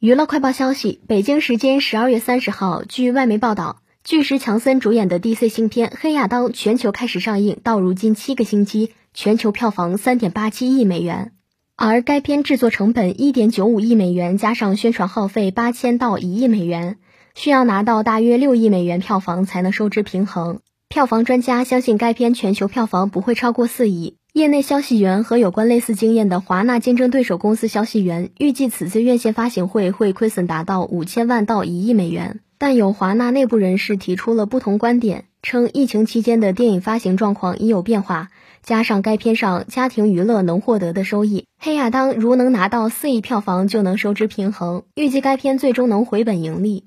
娱乐快报消息：北京时间十二月三十号，据外媒报道，巨石强森主演的 DC 新片《黑亚当》全球开始上映，到如今七个星期，全球票房三点八七亿美元。而该片制作成本一点九五亿美元，加上宣传耗费八千到一亿美元，需要拿到大约六亿美元票房才能收支平衡。票房专家相信该片全球票房不会超过四亿。业内消息源和有关类似经验的华纳竞争对手公司消息源预计，此次院线发行会会亏损达到五千万到一亿美元。但有华纳内部人士提出了不同观点，称疫情期间的电影发行状况已有变化，加上该片上家庭娱乐能获得的收益，黑亚当如能拿到四亿票房就能收支平衡，预计该片最终能回本盈利。